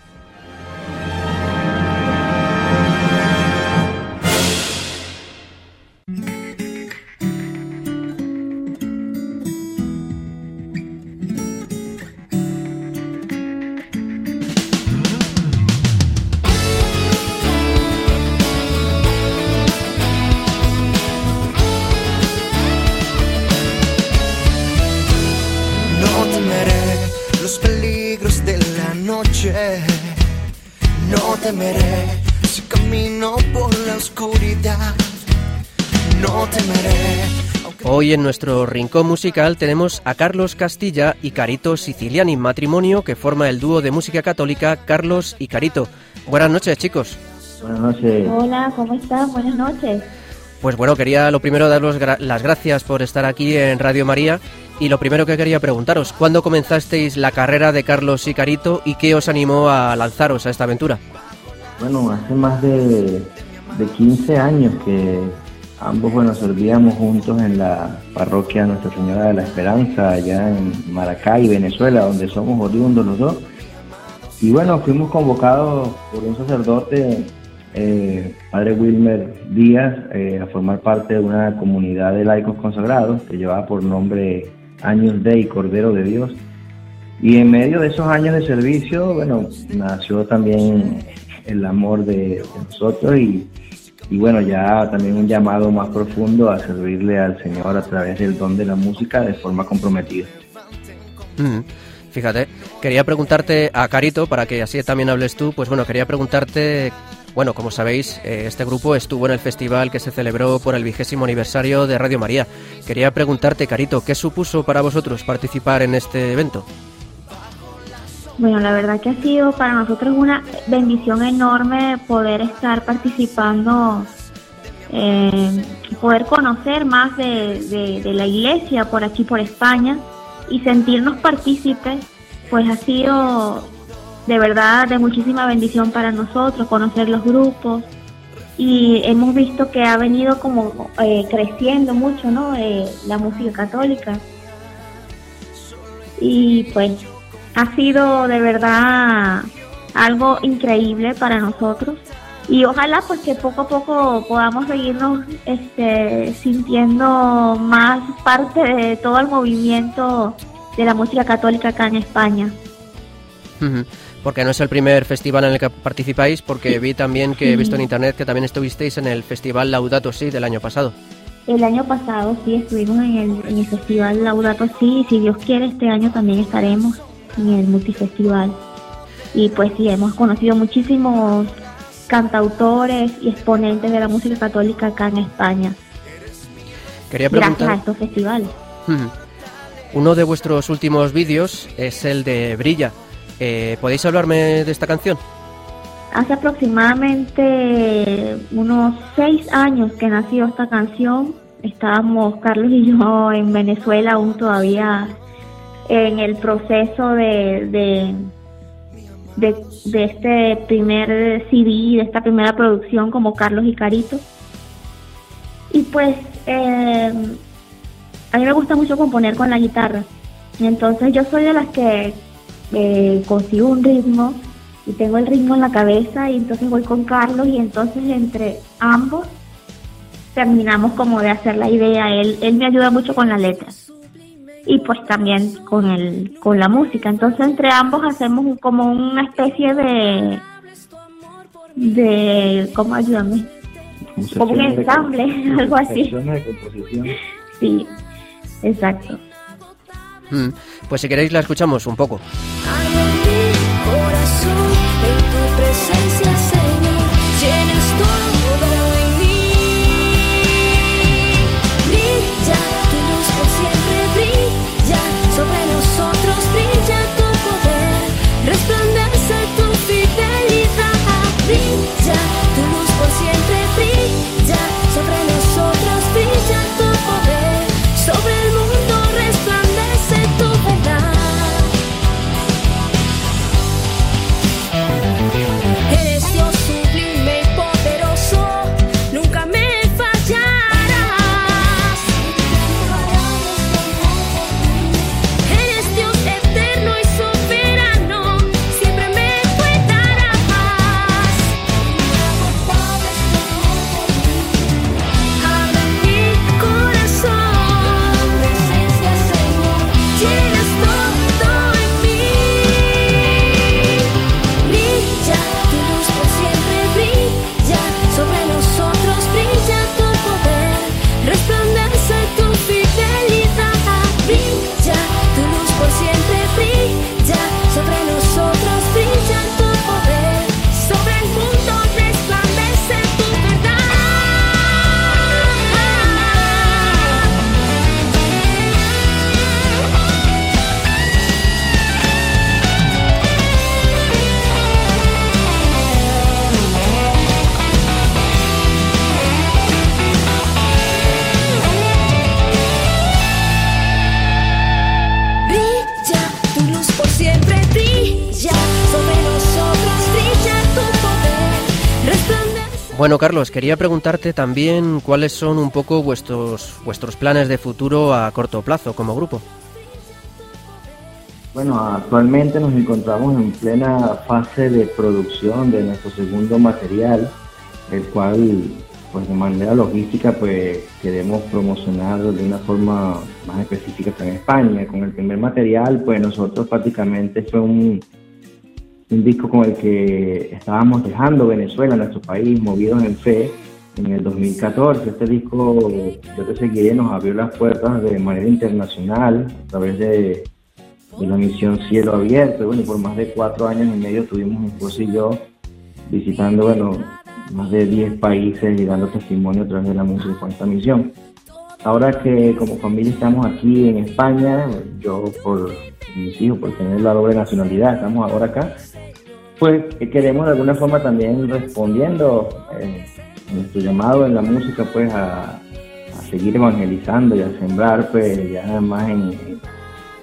[SPEAKER 11] Temeré si camino por la oscuridad. No temeré.
[SPEAKER 1] Hoy en nuestro rincón musical tenemos a Carlos Castilla y Carito Siciliani, matrimonio que forma el dúo de música católica Carlos y Carito. Buenas noches, chicos.
[SPEAKER 14] Buenas noches.
[SPEAKER 15] Hola, ¿cómo estás? Buenas noches.
[SPEAKER 1] Pues bueno, quería lo primero daros gra- las gracias por estar aquí en Radio María y lo primero que quería preguntaros, ¿cuándo comenzasteis la carrera de Carlos y Carito y qué os animó a lanzaros a esta aventura?
[SPEAKER 14] Bueno, hace más de, de 15 años que ambos, bueno, servíamos juntos en la parroquia Nuestra Señora de la Esperanza, allá en Maracay, Venezuela, donde somos oriundos los dos. Y bueno, fuimos convocados por un sacerdote, eh, Padre Wilmer Díaz, eh, a formar parte de una comunidad de laicos consagrados que llevaba por nombre Años Dei, Cordero de Dios. Y en medio de esos años de servicio, bueno, nació también el amor de, de nosotros y, y bueno, ya también un llamado más profundo a servirle al Señor a través del don de la música de forma comprometida.
[SPEAKER 1] Mm, Fíjate, quería preguntarte a Carito, para que así también hables tú, pues bueno, quería preguntarte, bueno, como sabéis, eh, este grupo estuvo en el festival que se celebró por el vigésimo aniversario de Radio María. Quería preguntarte, Carito, ¿qué supuso para vosotros participar en este evento?
[SPEAKER 15] Bueno, la verdad que ha sido para nosotros una bendición enorme poder estar participando, eh, poder conocer más de, de- la iglesia por aquí, por España, y sentirnos partícipes, pues ha sido de verdad de muchísima bendición para nosotros, conocer los grupos, y hemos visto que ha venido como eh, creciendo mucho, ¿no? Eh, la música católica. Y pues ha sido de verdad algo increíble para nosotros y ojalá pues que poco a poco podamos seguirnos este, sintiendo más parte de todo el movimiento de la música católica acá en España.
[SPEAKER 1] Porque no es el primer festival en el que participáis, porque vi también que he visto en internet que también estuvisteis en el festival Laudato Si del año pasado.
[SPEAKER 15] El año pasado sí estuvimos en el, en el festival Laudato Si y si Dios quiere este año también estaremos en el multifestival. Y pues sí, hemos conocido muchísimos cantautores y exponentes de la música católica acá en España,
[SPEAKER 1] Quería
[SPEAKER 15] gracias a
[SPEAKER 1] preguntar,
[SPEAKER 15] estos festivales.
[SPEAKER 1] Uno de vuestros últimos vídeos es el de Brilla. Eh, ¿Podéis hablarme de esta canción?
[SPEAKER 15] Hace aproximadamente unos seis años que nació esta canción. Estábamos Carlos y yo en Venezuela aún todavía en el proceso de, de, de, este primer CD, de esta primera producción como Carlos y Carito. Y pues eh, a mí me gusta mucho componer con la guitarra. Entonces yo soy de las que eh, consigo un ritmo y tengo el ritmo en la cabeza y entonces voy con Carlos y entonces entre ambos terminamos como de hacer la idea. Él, él me ayuda mucho con la letra y pues también con el con la música. Entonces entre ambos hacemos un- como una especie de de ¿cómo ayúdame? Como un
[SPEAKER 14] de
[SPEAKER 15] ensamble, algo así.
[SPEAKER 14] de composición.
[SPEAKER 15] Sí, exacto.
[SPEAKER 1] Mm, Pues si queréis la escuchamos un poco.
[SPEAKER 16] Corazón,
[SPEAKER 1] Bueno, Carlos, quería preguntarte también cuáles son un poco vuestros, vuestros planes de futuro a corto plazo como grupo.
[SPEAKER 14] Bueno, actualmente nos encontramos en plena fase de producción de nuestro segundo material, el cual, pues de manera logística, pues queremos promocionarlo de una forma más específica en España. Con el primer material, pues nosotros prácticamente fue un, un disco con el que estábamos dejando Venezuela, nuestro país, movidos en fe. En el 2014, este disco, Yo te seguiré, nos abrió las puertas de manera internacional a través de la misión Cielo Abierto. Y bueno, por más de cuatro años y medio tuvimos mi esposo y yo visitando, bueno, más de 10 países y dando testimonio a través de la música con esta misión. Ahora que como familia estamos aquí en España, yo por mis hijos, por tener la doble nacionalidad, estamos ahora acá, pues queremos de alguna forma también respondiendo eh, nuestro llamado en la música, pues a, seguir evangelizando y a sembrar, pues ya más en,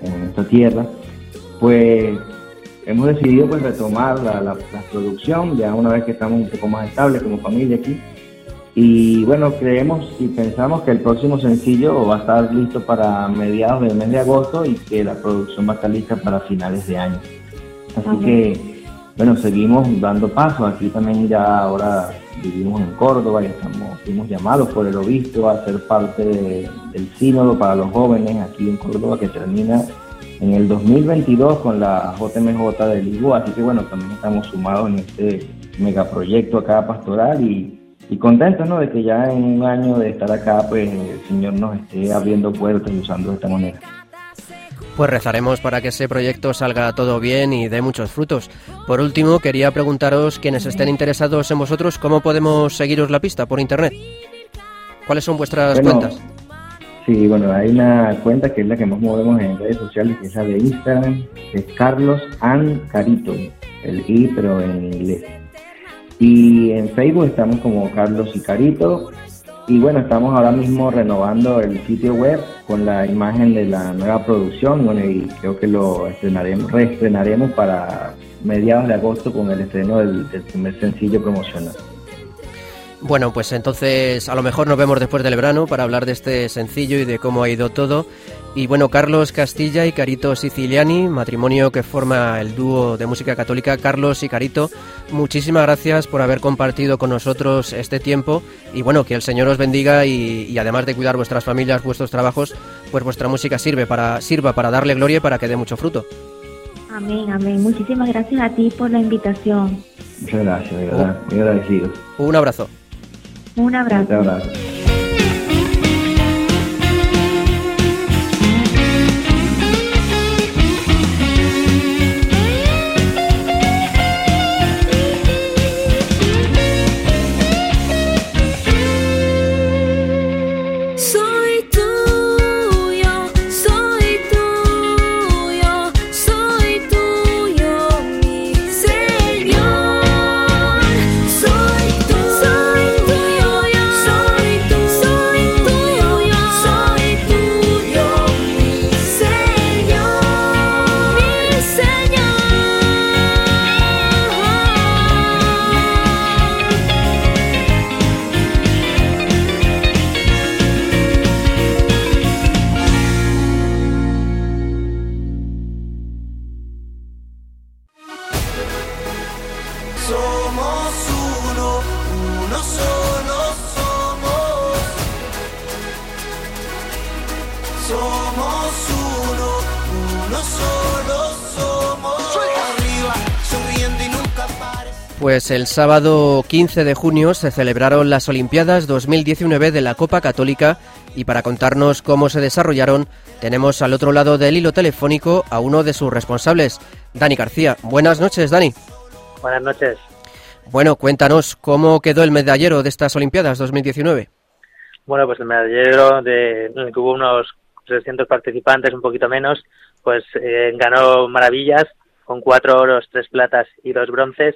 [SPEAKER 14] en esta tierra, pues hemos decidido pues retomar la, la, la, producción ya una vez que estamos un poco más estables como familia aquí. Y bueno, creemos y pensamos que el próximo sencillo va a estar listo para mediados del mes de agosto y que la producción va a estar lista para finales de año. Así
[SPEAKER 15] Ajá.
[SPEAKER 14] que, bueno, seguimos dando pasos. Aquí también ya ahora vivimos en Córdoba y estamos, fuimos llamados por el obispo a ser parte de- del sínodo para los jóvenes aquí en Córdoba que termina en el 2022 con la JMJ de Lisboa. Así que bueno, también estamos sumados en este megaproyecto acá pastoral y, y contentos ¿no? de que ya en un año de estar acá, pues el Señor nos esté abriendo puertas y usando de esta manera.
[SPEAKER 1] Pues rezaremos para que ese proyecto salga todo bien y dé muchos frutos. Por último, quería preguntaros, quienes estén interesados en vosotros, ¿cómo podemos seguiros la pista por internet? ¿Cuáles son vuestras
[SPEAKER 14] Bueno,
[SPEAKER 1] cuentas?
[SPEAKER 14] Sí, bueno, hay una cuenta que es la que más movemos en redes sociales, que es la de Instagram, es Carlos An Carito, el I pero en inglés. Y en Facebook estamos como Carlos y Carito. Y bueno, estamos ahora mismo renovando el sitio web con la imagen de la nueva producción. Bueno, y creo que lo estrenaremos, reestrenaremos para mediados de agosto con el estreno del, del primer sencillo promocional.
[SPEAKER 1] Bueno, pues entonces a lo mejor nos vemos después del verano para hablar de este sencillo y de cómo ha ido todo. Y bueno, Carlos Castilla y Carito Siciliani, matrimonio que forma el dúo de música católica Carlos y Carito, muchísimas gracias por haber compartido con nosotros este tiempo y bueno, que el Señor os bendiga y, y además de cuidar vuestras familias, vuestros trabajos, pues vuestra música sirve para, sirva para darle gloria y para que dé mucho fruto.
[SPEAKER 15] Amén, amén. Muchísimas gracias a ti por la invitación.
[SPEAKER 14] Muchas gracias, de verdad, muy agradecido.
[SPEAKER 1] Un abrazo.
[SPEAKER 15] Un abrazo.
[SPEAKER 14] Un abrazo.
[SPEAKER 1] Pues el sábado 15 de junio se celebraron las Olimpiadas 2019 de la Copa Católica y para contarnos cómo se desarrollaron tenemos al otro lado del hilo telefónico a uno de sus responsables, Dani García. Buenas noches, Dani.
[SPEAKER 17] Buenas noches.
[SPEAKER 1] Bueno, cuéntanos cómo quedó el medallero de estas Olimpiadas 2019.
[SPEAKER 17] Bueno, pues el medallero de, que hubo unos 300 participantes, un poquito menos, pues eh, ganó Maravillas con cuatro oros, tres platas y dos bronces,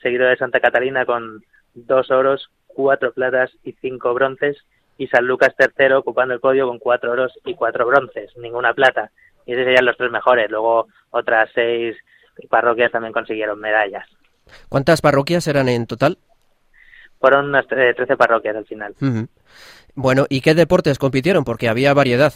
[SPEAKER 17] seguido de Santa Catalina con dos oros, cuatro platas y cinco bronces, y San Lucas III ocupando el podio con cuatro oros y cuatro bronces, ninguna plata. Y esos serían los tres mejores. Luego otras seis parroquias también consiguieron medallas.
[SPEAKER 1] ¿Cuántas parroquias eran en total?
[SPEAKER 17] Fueron unas eh, 13 parroquias al final.
[SPEAKER 1] Bueno, ¿y qué deportes compitieron? Porque había variedad.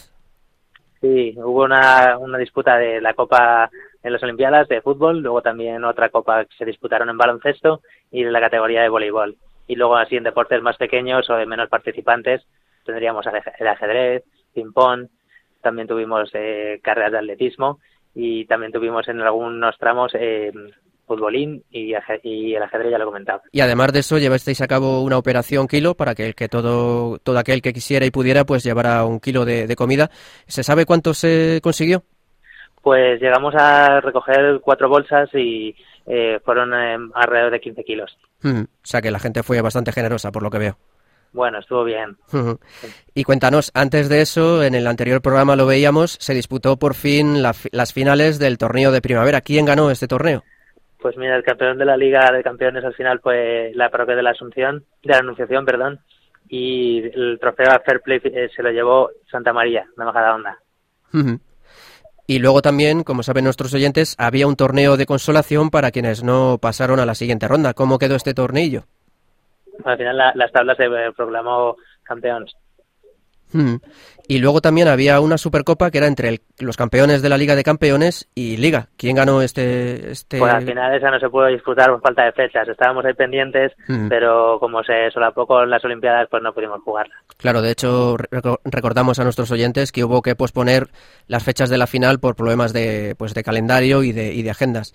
[SPEAKER 17] Sí, hubo una, una disputa de la Copa en las Olimpiadas de fútbol, luego también otra Copa que se disputaron en baloncesto y en la categoría de voleibol. Y luego así en deportes más pequeños o de menos participantes tendríamos el aje- el ajedrez, ping-pong, también tuvimos eh, carreras de atletismo y también tuvimos en algunos tramos eh, futbolín y, el ajedrez ya lo he comentado.
[SPEAKER 1] Y además de eso, llevasteis a cabo una operación kilo para que, el que todo, todo aquel que quisiera y pudiera, pues llevara un kilo de, de comida. ¿Se sabe cuánto se consiguió?
[SPEAKER 17] Pues llegamos a recoger cuatro bolsas y eh, fueron eh, alrededor de 15 kilos.
[SPEAKER 1] O sea que la gente fue bastante generosa, por lo que veo.
[SPEAKER 17] Bueno, estuvo bien.
[SPEAKER 1] Y cuéntanos, antes de eso, en el anterior programa lo veíamos, se disputó por fin la fi- las finales del torneo de primavera. ¿Quién ganó este torneo?
[SPEAKER 17] Pues mira, el campeón de la Liga de Campeones al final fue la parroquia de la Asunción, de la Anunciación, perdón, y el trofeo a Fair Play eh, se lo llevó Santa María, de Majadahonda.
[SPEAKER 1] Ujú. Y luego también, como saben nuestros oyentes, había un torneo de consolación para quienes no pasaron a la siguiente ronda. ¿Cómo quedó este torneillo?
[SPEAKER 17] Al final la- las tablas se eh, proclamó campeón.
[SPEAKER 1] Mm. Y luego también había una supercopa que era entre el- los campeones de la Liga de Campeones y Liga. ¿Quién ganó este...? este...
[SPEAKER 17] Pues al final esa no se pudo disputar por falta de fechas. Estábamos ahí pendientes,
[SPEAKER 1] Mm.
[SPEAKER 17] pero como se solapó con las Olimpiadas, pues no pudimos jugarla.
[SPEAKER 1] Claro, de hecho, reco- recordamos a nuestros oyentes que hubo que posponer las fechas de la final por problemas de, pues, de calendario y de, y de agendas.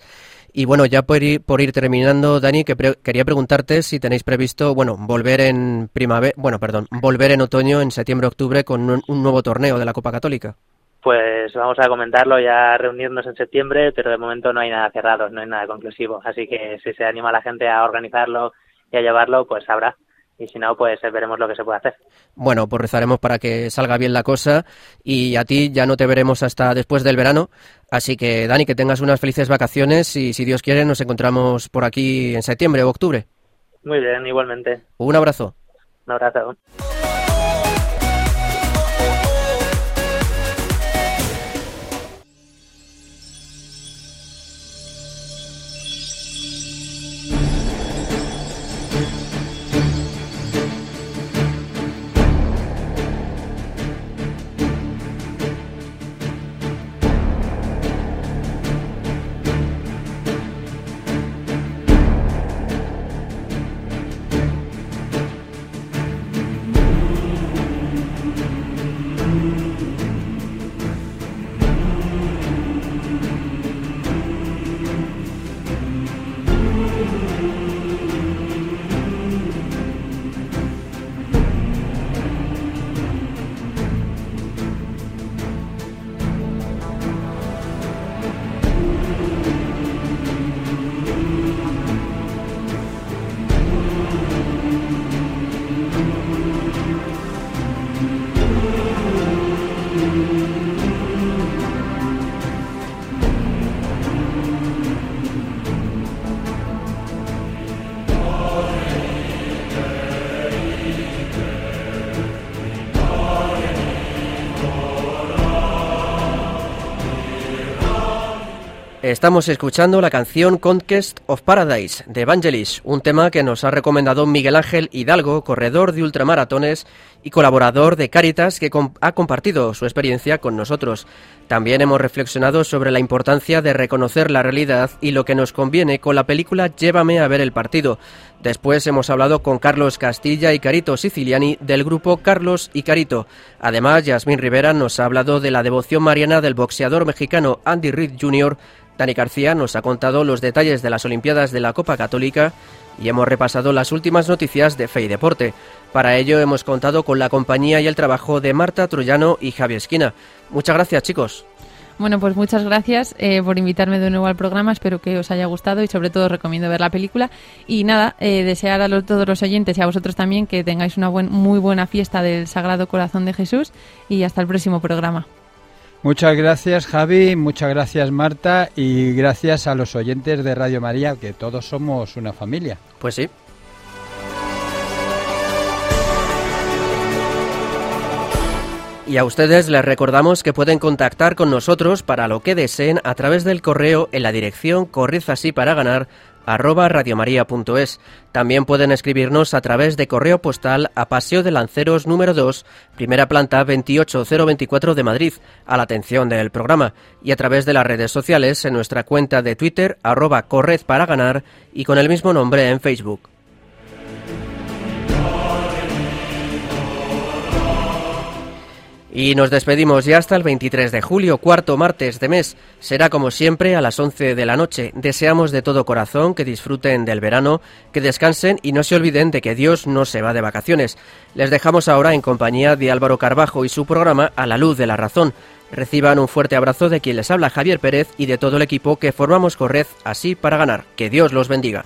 [SPEAKER 1] Y bueno, ya por ir, por ir terminando, Dani, que quería preguntarte si tenéis previsto, bueno, volver en primavera, bueno, perdón, volver en otoño, en septiembre-octubre, con un, un nuevo torneo de la Copa Católica.
[SPEAKER 17] Pues vamos a comentarlo ya reunirnos en septiembre, pero de momento no hay nada cerrado, no hay nada conclusivo. Así que si se anima la gente a organizarlo y a llevarlo, pues habrá. Y si no, pues veremos lo que se puede hacer.
[SPEAKER 1] Bueno, pues rezaremos para que salga bien la cosa y a ti ya no te veremos hasta después del verano. Así que, Dani, que tengas unas felices vacaciones y si Dios quiere nos encontramos por aquí en septiembre o octubre.
[SPEAKER 17] Muy bien, igualmente.
[SPEAKER 1] Un abrazo.
[SPEAKER 17] Un abrazo.
[SPEAKER 1] Estamos escuchando la canción Conquest of Paradise de Evangelis, un tema que nos ha recomendado Miguel Ángel Hidalgo, corredor de ultramaratones y colaborador de Caritas, que ha compartido su experiencia con nosotros. También hemos reflexionado sobre la importancia de reconocer la realidad y lo que nos conviene con la película Llévame a ver el partido. Después hemos hablado con Carlos Castilla y Carito Siciliani del grupo Carlos y Carito. Además, Yasmín Rivera nos ha hablado de la devoción mariana del boxeador mexicano Andy Reid Jr., Dani García nos ha contado los detalles de las Olimpiadas de la Copa Católica y hemos repasado las últimas noticias de Fe y Deporte. Para ello hemos contado con la compañía y el trabajo de Marta Troyano y Javi Esquina. Muchas gracias, chicos.
[SPEAKER 2] Bueno, pues muchas gracias eh, por invitarme de nuevo al programa. Espero que os haya gustado y sobre todo recomiendo ver la película. Y nada, eh, desear a todos los oyentes y a vosotros también que tengáis una muy buena fiesta del Sagrado Corazón de Jesús y hasta el próximo programa.
[SPEAKER 3] Muchas gracias Javi, muchas gracias Marta y gracias a los oyentes de Radio María, que todos somos una familia.
[SPEAKER 1] Pues sí. Y a ustedes les recordamos que pueden contactar con nosotros para lo que deseen a través del correo en la dirección correzasí para ganar arroba radiomaria.es. También pueden escribirnos a través de correo postal a Paseo de Lanceros número 2, primera planta 28024 de Madrid, a la atención del programa, y a través de las redes sociales en nuestra cuenta de Twitter, arroba corred para ganar, y con el mismo nombre en Facebook. Y nos despedimos ya hasta el 23 de julio, cuarto martes de mes. Será como siempre a las 11 de la noche. Deseamos de todo corazón que disfruten del verano, que descansen y no se olviden de que Dios no se va de vacaciones. Les dejamos ahora en compañía de Álvaro Carbajo y su programa A la luz de la razón. Reciban un fuerte abrazo de quien les habla Javier Pérez y de todo el equipo que formamos Corred así para ganar. Que Dios los bendiga.